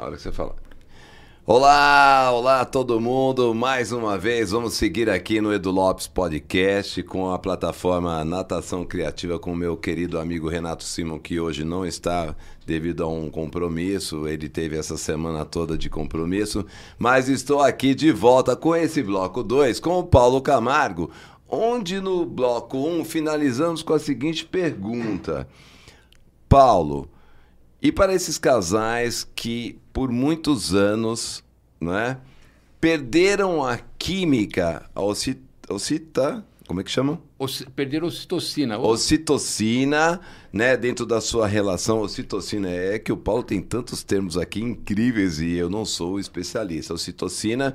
Na hora que você falar. Olá, olá todo mundo. Mais uma vez, vamos seguir aqui no Edu Lopes Podcast com a plataforma Natação Criativa com o meu querido amigo Renato Simon, que hoje não está devido a um compromisso. Ele teve essa semana toda de compromisso, mas estou aqui de volta com esse bloco 2 com o Paulo Camargo, onde no bloco 1 um, finalizamos com a seguinte pergunta: Paulo, e para esses casais que por muitos anos, né, perderam a química, a ocita, como é que chama? perderam ocitocina. Ocitocina, né, dentro da sua relação. Ocitocina é que o Paulo tem tantos termos aqui incríveis e eu não sou especialista. Ocitocina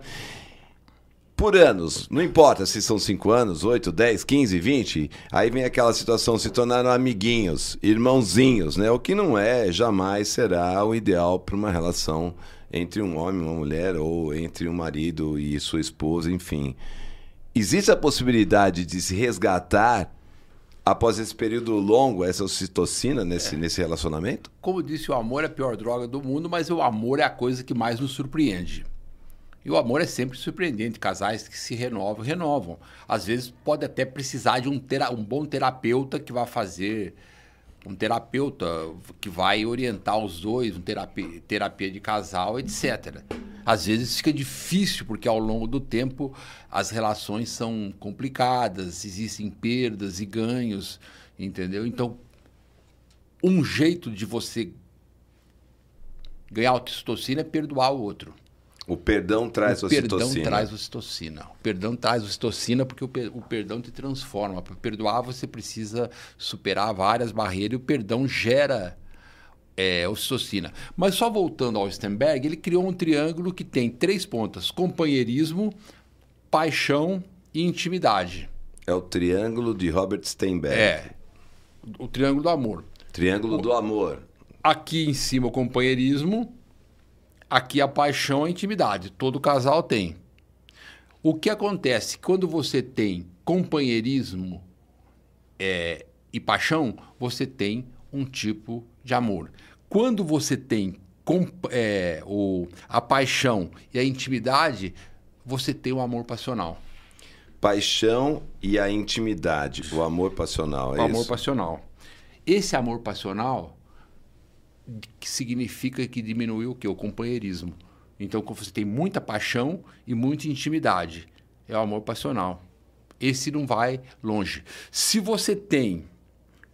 por anos, não importa se são 5 anos, 8, 10, 15, 20, aí vem aquela situação, se tornaram amiguinhos, irmãozinhos, né? O que não é, jamais será o ideal para uma relação entre um homem e uma mulher, ou entre um marido e sua esposa, enfim. Existe a possibilidade de se resgatar após esse período longo, essa ocitocina nesse, é. nesse relacionamento? Como disse, o amor é a pior droga do mundo, mas o amor é a coisa que mais nos surpreende. E o amor é sempre surpreendente. Casais que se renovam, renovam. Às vezes pode até precisar de um, tera um bom terapeuta que vai fazer. Um terapeuta que vai orientar os dois, um terapia, terapia de casal, etc. Às vezes fica difícil, porque ao longo do tempo as relações são complicadas, existem perdas e ganhos, entendeu? Então, um jeito de você ganhar oxitocina é perdoar o outro. O perdão traz o ocitocina. O perdão traz ocitocina. O perdão traz ocitocina porque o, per o perdão te transforma. Para perdoar, você precisa superar várias barreiras e o perdão gera é, ocitocina. Mas só voltando ao Stenberg, ele criou um triângulo que tem três pontas: companheirismo, paixão e intimidade. É o triângulo de Robert Steinberg. É. O triângulo do amor. Triângulo o, do amor. Aqui em cima o companheirismo, Aqui a paixão é a intimidade, todo casal tem. O que acontece quando você tem companheirismo é, e paixão, você tem um tipo de amor. Quando você tem é, o, a paixão e a intimidade, você tem o amor passional. Paixão e a intimidade, o amor passional, é o isso? amor passional. Esse amor passional que significa que diminuiu o que? O companheirismo. Então, você tem muita paixão e muita intimidade. É o amor passional. Esse não vai longe. Se você tem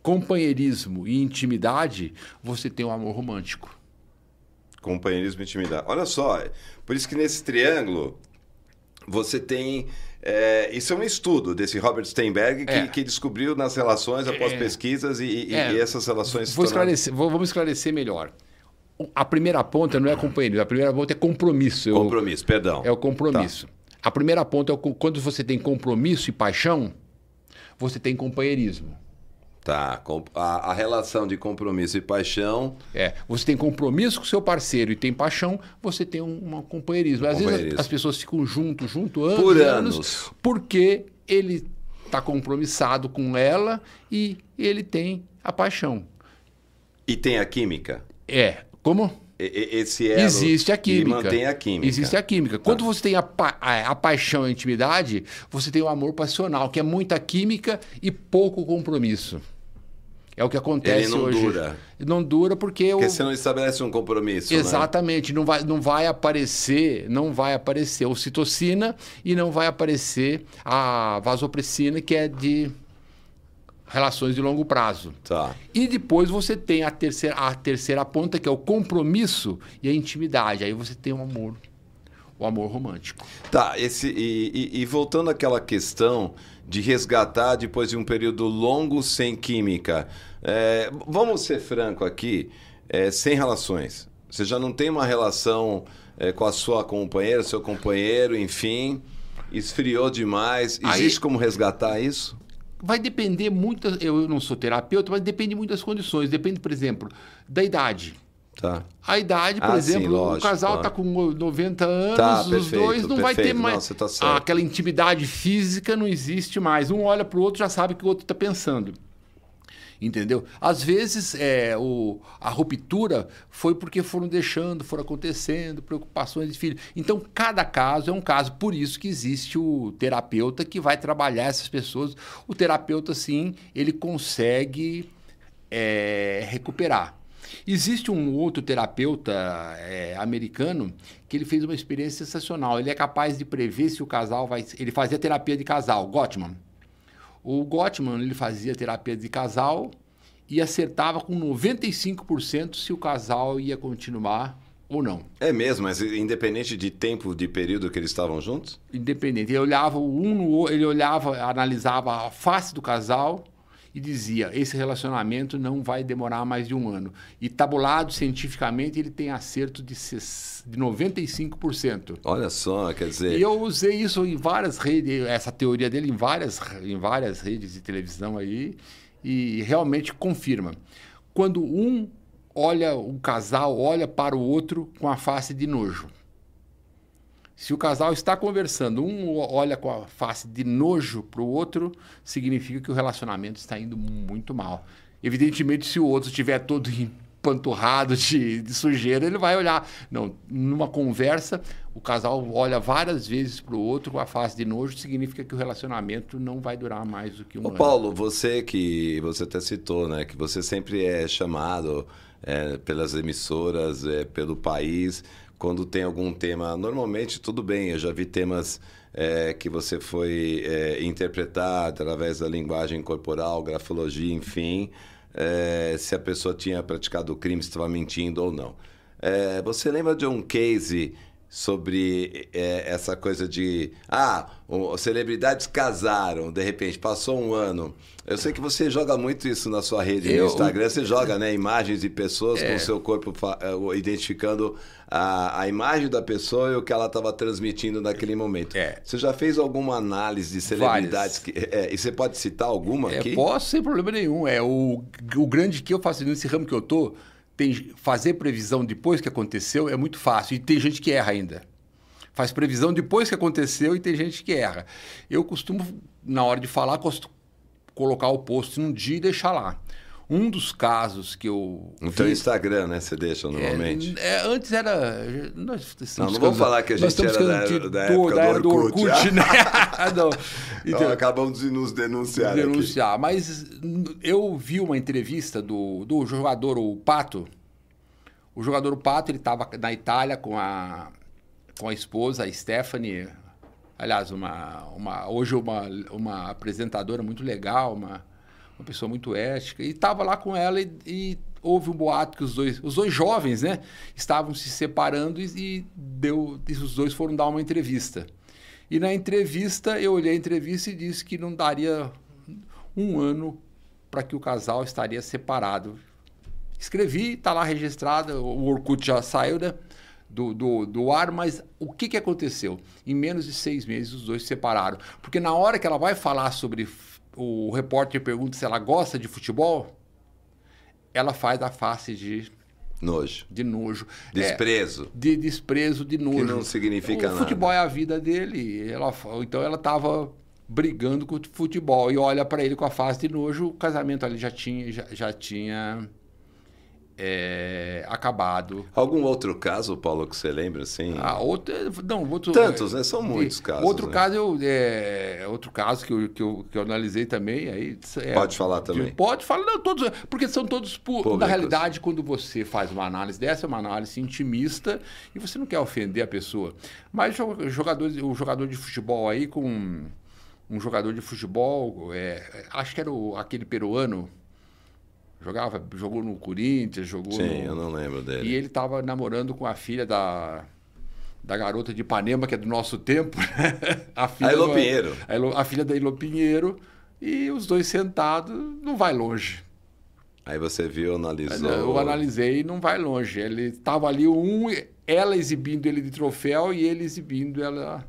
companheirismo e intimidade, você tem um amor romântico. Companheirismo e intimidade. Olha só, por isso que nesse triângulo você tem é, isso é um estudo desse Robert Steinberg que, é. que descobriu nas relações após é. pesquisas e, e, é. e, essas relações vou esclarecer, vou, Vamos esclarecer melhor. A primeira ponta não é companheirismo, a primeira ponta é compromisso. Compromisso, perdão. É o compromisso. Tá. A primeira ponta é o, quando você tem compromisso e paixão, você tem companheirismo. Tá, a, a, relação de compromisso e paixão. É, você tem compromisso com seu parceiro e tem paixão, você tem um, um companheirismo. Às companheirismo. vezes as, pessoas ficam junto, junto anos, Por anos, anos porque ele está compromissado com ela e ele tem a paixão. E tem a química? É. Como? Esse elo Existe a química. E mantém a química. Existe a química. Tá. Quando você tem a, pa a, paixão e a intimidade, você tem o amor passional, que é muita química e pouco compromisso. É o que acontece Ele não hoje. dura. Não dura porque... Porque você não estabelece um compromisso, né? Exatamente. Né? Não, vai, não vai aparecer não vai aparecer ocitocina e não vai aparecer a vasopressina, que é de relações de longo prazo. Tá. E depois você tem a terceira, a terceira ponta, que é o compromisso e a intimidade. Aí você tem o amor, o amor romântico. Tá, esse, e, e, e voltando àquela questão de resgatar depois de um período longo sem química. É, vamos ser franco aqui, é, sem relações. Você já não tem uma relação é, com a sua companheira, seu companheiro, enfim, esfriou demais. Existe Aí... como resgatar isso? Vai depender muito. Eu não sou terapeuta, mas depende muito das condições. Depende, por exemplo, da idade. Tá. A idade, por ah, exemplo, sim, lógico, o casal está com 90 anos, tá, os perfeito, dois não perfeito. vai ter mais. Não, tá aquela intimidade física não existe mais. Um olha para o outro já sabe o que o outro está pensando. Entendeu? Às vezes é, o, a ruptura foi porque foram deixando, foram acontecendo, preocupações de filho. Então, cada caso é um caso. Por isso que existe o terapeuta que vai trabalhar essas pessoas. O terapeuta, sim, ele consegue é, recuperar. Existe um outro terapeuta é, americano que ele fez uma experiência sensacional. Ele é capaz de prever se o casal vai. Ele fazia terapia de casal, Gottman. O Gottman ele fazia terapia de casal e acertava com 95% se o casal ia continuar ou não. É mesmo, mas independente de tempo, de período que eles estavam juntos? Independente. Ele olhava um no ele olhava, analisava a face do casal e dizia: esse relacionamento não vai demorar mais de um ano. E tabulado cientificamente, ele tem acerto de, de 95%. Olha só, quer dizer. E eu usei isso em várias redes, essa teoria dele em várias, em várias redes de televisão aí, e realmente confirma. Quando um olha, um casal olha para o outro com a face de nojo. Se o casal está conversando, um olha com a face de nojo para o outro, significa que o relacionamento está indo muito mal. Evidentemente, se o outro estiver todo empanturrado de, de sujeira, ele vai olhar. Não, numa conversa, o casal olha várias vezes para o outro com a face de nojo, significa que o relacionamento não vai durar mais do que um Ô, ano. Paulo, você que você até citou, né, que você sempre é chamado é, pelas emissoras, é, pelo país quando tem algum tema. Normalmente, tudo bem, eu já vi temas é, que você foi é, interpretar através da linguagem corporal, grafologia, enfim, é, se a pessoa tinha praticado o crime, se estava mentindo ou não. É, você lembra de um case sobre é, essa coisa de ah, celebridades casaram, de repente passou um ano. Eu sei que você joga muito isso na sua rede eu, no Instagram, você joga né, imagens de pessoas é. com o seu corpo é, identificando a, a imagem da pessoa e o que ela estava transmitindo naquele momento. É. Você já fez alguma análise de celebridades? Que, é, e você pode citar alguma é, aqui? Posso, sem problema nenhum. É o, o grande que eu faço nesse ramo que eu tô tem, fazer previsão depois que aconteceu é muito fácil. E tem gente que erra ainda. Faz previsão depois que aconteceu e tem gente que erra. Eu costumo, na hora de falar, colocar o post num dia e deixar lá. Um dos casos que eu. No teu Instagram, né? Você deixa normalmente. É, é, antes era. Nós não, não vamos falar que a gente era da, da, da, época da era do Orkut, do Orkut né? não. Então, então, acabamos de nos denunciar. Denunciar. Aqui. Mas eu vi uma entrevista do, do jogador, o Pato. O jogador o Pato, ele estava na Itália com a, com a esposa, a Stephanie. Aliás, uma, uma, hoje uma, uma apresentadora muito legal, uma uma pessoa muito ética, e estava lá com ela e, e, houve um boato que os dois, os dois jovens, né, estavam se separando e, e deu, e os dois foram dar uma entrevista. E na entrevista, eu olhei a entrevista e disse que não daria um ano para que o casal estaria separado. Escrevi, está lá registrado, o Orkut já saiu né, do, do, do ar, mas o que, que aconteceu? Em menos de seis meses, os dois se separaram. Porque na hora que ela vai falar sobre o repórter pergunta se ela gosta de futebol, ela faz a face de nojo. De nojo. Desprezo. É, de desprezo, de nojo. Que não significa nada. O futebol é a vida dele. Ela, então ela estava brigando com o futebol e olha para ele com a face de nojo. O casamento ali já tinha, já, já tinha é, acabado. Algum outro caso, Paulo, que você lembra assim? Ah, outro, não, outro, Tantos, né? São muitos casos. Outro né? caso, eu, é, outro caso que eu, que eu, que eu analisei também. Aí, é, pode falar também. Pode falar, não, todos, porque são todos. Públicos. Na realidade, quando você faz uma análise dessa, é uma análise intimista e você não quer ofender a pessoa. Mas jogador, o jogador de futebol aí com um jogador de futebol, é, acho que era o, aquele peruano Jogava, jogou no Corinthians, jogou Sim, no... eu não lembro dele. E ele estava namorando com a filha da, da garota de Ipanema, que é do nosso tempo. Né? a, filha a Elo Pinheiro. A, a filha da Elo Pinheiro. E os dois sentados, não vai longe. Aí você viu, analisou. Eu analisei e não vai longe. Ele estava ali, um, ela exibindo ele de troféu e ele exibindo ela.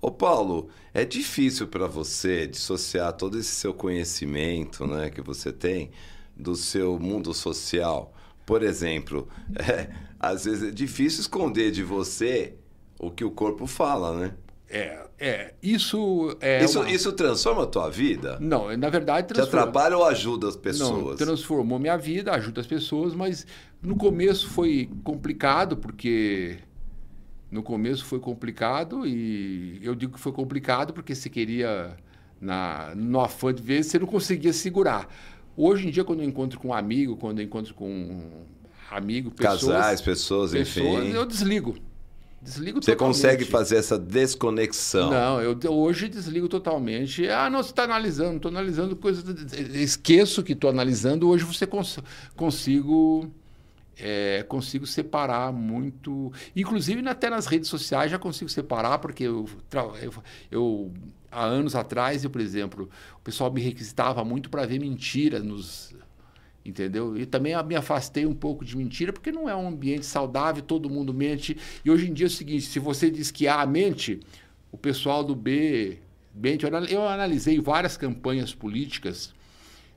Ô Paulo, é difícil para você dissociar todo esse seu conhecimento né, que você tem do seu mundo social. Por exemplo, é, às vezes é difícil esconder de você o que o corpo fala, né? É, é, isso é. Isso, uma... isso transforma a tua vida? Não, na verdade Te atrapalha ou ajuda as pessoas? Não, transformou minha vida, ajuda as pessoas, mas no começo foi complicado, porque. No começo foi complicado e eu digo que foi complicado porque você queria, na, no afã de ver, você não conseguia segurar. Hoje em dia, quando eu encontro com um amigo, quando eu encontro com um amigo, pessoas... Casais, pessoas, pessoas enfim. eu desligo. Desligo Você totalmente. consegue fazer essa desconexão. Não, eu hoje desligo totalmente. Ah, não, você está analisando, estou analisando coisas. Esqueço que estou analisando. Hoje você cons consigo. É, consigo separar muito. Inclusive, até nas redes sociais já consigo separar, porque eu, eu, eu há anos atrás, eu, por exemplo, o pessoal me requisitava muito para ver mentira nos. Entendeu? E também me afastei um pouco de mentira, porque não é um ambiente saudável, todo mundo mente. E hoje em dia é o seguinte: se você diz que A mente, o pessoal do B mente. Eu analisei várias campanhas políticas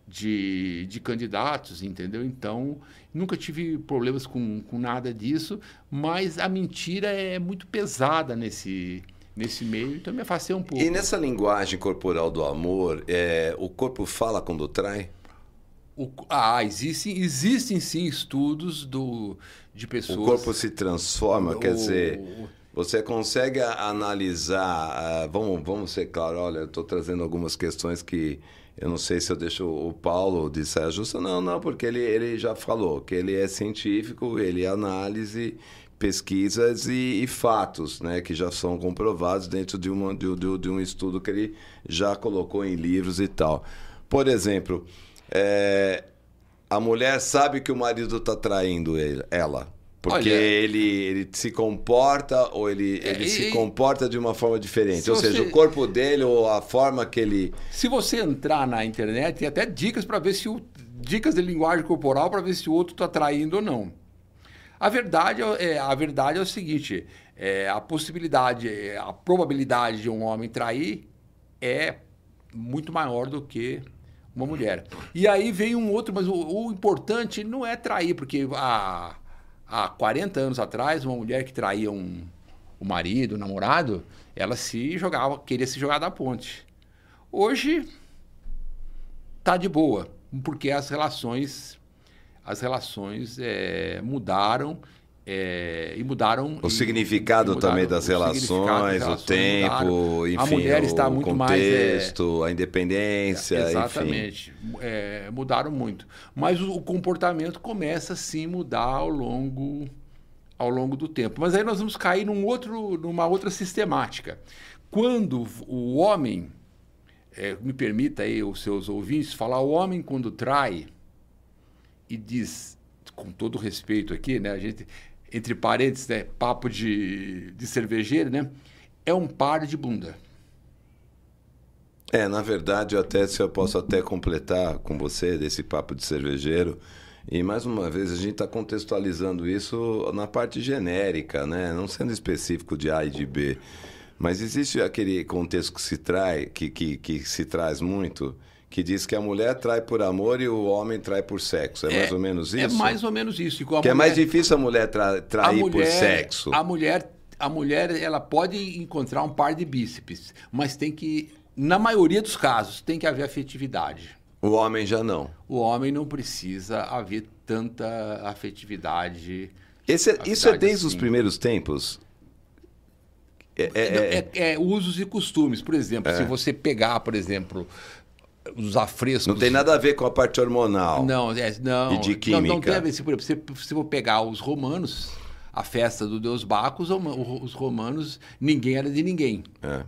de, de candidatos, entendeu? Então, nunca tive problemas com, com nada disso, mas a mentira é muito pesada nesse, nesse meio, então me afastei um pouco. E nessa linguagem corporal do amor, é, o corpo fala quando trai? O, ah, existem, existem sim estudos do, de pessoas. O corpo se transforma, o, quer dizer, você consegue analisar. Uh, vamos, vamos ser claro, olha, eu estou trazendo algumas questões que eu não sei se eu deixo o Paulo de saia justa. Não, não, porque ele, ele já falou que ele é científico, ele é análise, pesquisas e, e fatos, né, que já são comprovados dentro de, uma, de, de, de um estudo que ele já colocou em livros e tal. Por exemplo. É, a mulher sabe que o marido está traindo ele, ela. Porque Olha, ele, ele se comporta ou ele, é, ele e, se comporta de uma forma diferente. Ou você, seja, o corpo dele ou a forma que ele. Se você entrar na internet, tem até dicas para ver se o. Dicas de linguagem corporal para ver se o outro está traindo ou não. A verdade é, a verdade é o seguinte: é, a possibilidade, a probabilidade de um homem trair é muito maior do que uma mulher. E aí vem um outro, mas o, o importante não é trair, porque há, há 40 anos atrás, uma mulher que traía um, o marido, o namorado, ela se jogava, queria se jogar da ponte. Hoje tá de boa, porque as relações as relações é, mudaram é, e mudaram. O significado e mudaram, também das relações, das relações, o tempo, mudaram. enfim, a mulher está muito contexto, mais, é, a independência, exatamente, é, mudaram muito. Mas o, o, comportamento começa sim mudar ao longo ao longo do tempo. Mas aí nós vamos cair num outro, numa outra sistemática. Quando o homem, é, me permita aí os seus ouvintes falar, o homem quando trai e diz com todo respeito aqui, né? A gente entre parênteses, né, papo de, de cervejeiro, né? É um par de bunda. É, na verdade, eu até se eu posso até completar com você desse papo de cervejeiro. E mais uma vez a gente está contextualizando isso na parte genérica, né? Não sendo específico de A e de B. Mas existe aquele contexto que se trai, que, que, que se traz muito, que diz que a mulher trai por amor e o homem trai por sexo. É, é mais ou menos é isso? É mais ou menos isso. que mulher, é mais difícil a mulher tra, trair a mulher, por sexo. A mulher, a mulher ela pode encontrar um par de bíceps, mas tem que, na maioria dos casos, tem que haver afetividade. O homem já não. O homem não precisa haver tanta afetividade. Esse, é, isso é desde assim. os primeiros tempos? É, é, é, é, usos e costumes. Por exemplo, se você pegar, por exemplo, os afrescos. Não tem nada a ver com a parte hormonal. Não, é, não. E de química. Não, não tem a ver. Se, por exemplo, se, se for pegar os romanos, a festa do deus Bacchus, os romanos, ninguém era de ninguém. É.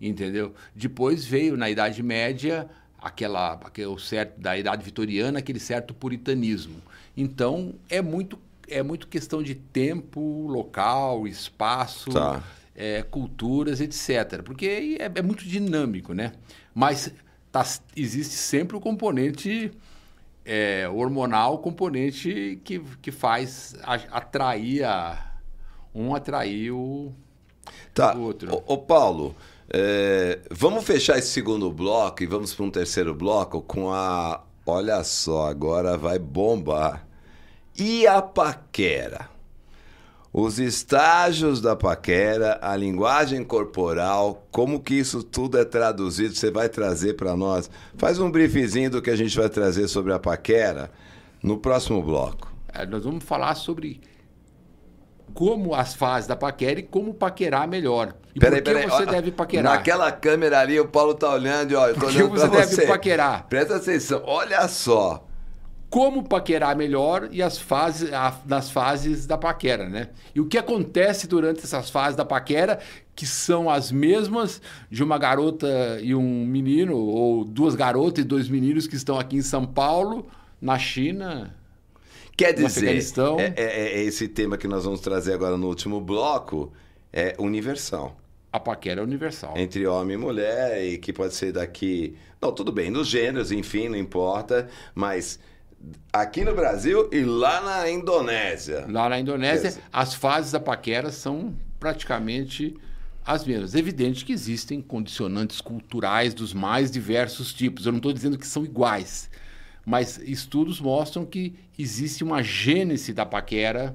Entendeu? Depois veio, na Idade Média, aquela, aquele certo, da Idade Vitoriana, aquele certo puritanismo. Então, é muito, é muito questão de tempo, local, espaço, tá. é, culturas, etc. Porque é, é muito dinâmico, né? Mas tá, existe sempre o componente é, hormonal, o componente que, que faz atrair a, um atrair o, tá. o outro. Ô, ô Paulo, é, vamos fechar esse segundo bloco e vamos para um terceiro bloco com a. Olha só, agora vai bombar. E a paquera? Os estágios da paquera, a linguagem corporal, como que isso tudo é traduzido, você vai trazer para nós. Faz um briefzinho do que a gente vai trazer sobre a paquera no próximo bloco. É, nós vamos falar sobre como as fases da paquera e como paquerar melhor. E Peraí, por que peraí, você ó, deve paquerar? Naquela câmera ali, o Paulo tá olhando, e, ó, eu tô Por que olhando você pra deve você. paquerar? Presta atenção, olha só. Como paquerar melhor e as fases, a- nas fases da paquera, né? E o que acontece durante essas fases da paquera, que são as mesmas de uma garota e um menino, ou duas garotas e dois meninos que estão aqui em São Paulo, na China. Quer dizer, é, é- é esse tema que nós vamos trazer agora no último bloco é universal. A paquera é universal. Entre homem e mulher, e que pode ser daqui. Não, tudo bem, nos gêneros, enfim, não importa, mas aqui no Brasil e lá na Indonésia. Lá na Indonésia, as fases da paquera são praticamente as mesmas. É evidente que existem condicionantes culturais dos mais diversos tipos. Eu não estou dizendo que são iguais, mas estudos mostram que existe uma gênese da paquera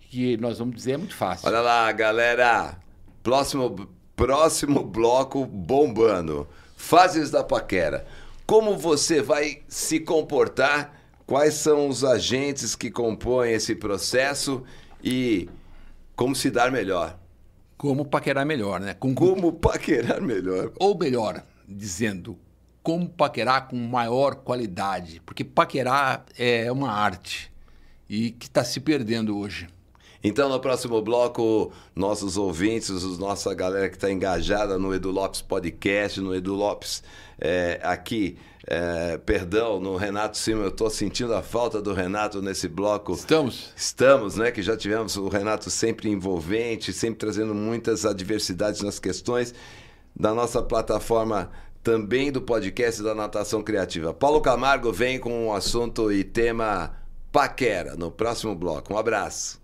que nós vamos dizer é muito fácil. Olha lá, galera. Próximo, próximo bloco bombando. Fases da paquera. Como você vai se comportar? Quais são os agentes que compõem esse processo? E como se dar melhor? Como paquerar melhor, né? Com, Como paquerar melhor? Ou melhor, dizendo, como paquerar com maior qualidade. Porque paquerar é uma arte e que está se perdendo hoje. Então, no próximo bloco, nossos ouvintes, os- nossa galera que está engajada no Edu Lopes Podcast, no Edu Lopes é, aqui, é, perdão, no Renato Silva, eu estou sentindo a falta do Renato nesse bloco. Estamos? Estamos, né? Que já tivemos o Renato sempre envolvente, sempre trazendo muitas adversidades nas questões da nossa plataforma também do podcast da Natação Criativa. Paulo Camargo vem com um assunto e tema paquera no próximo bloco. Um abraço.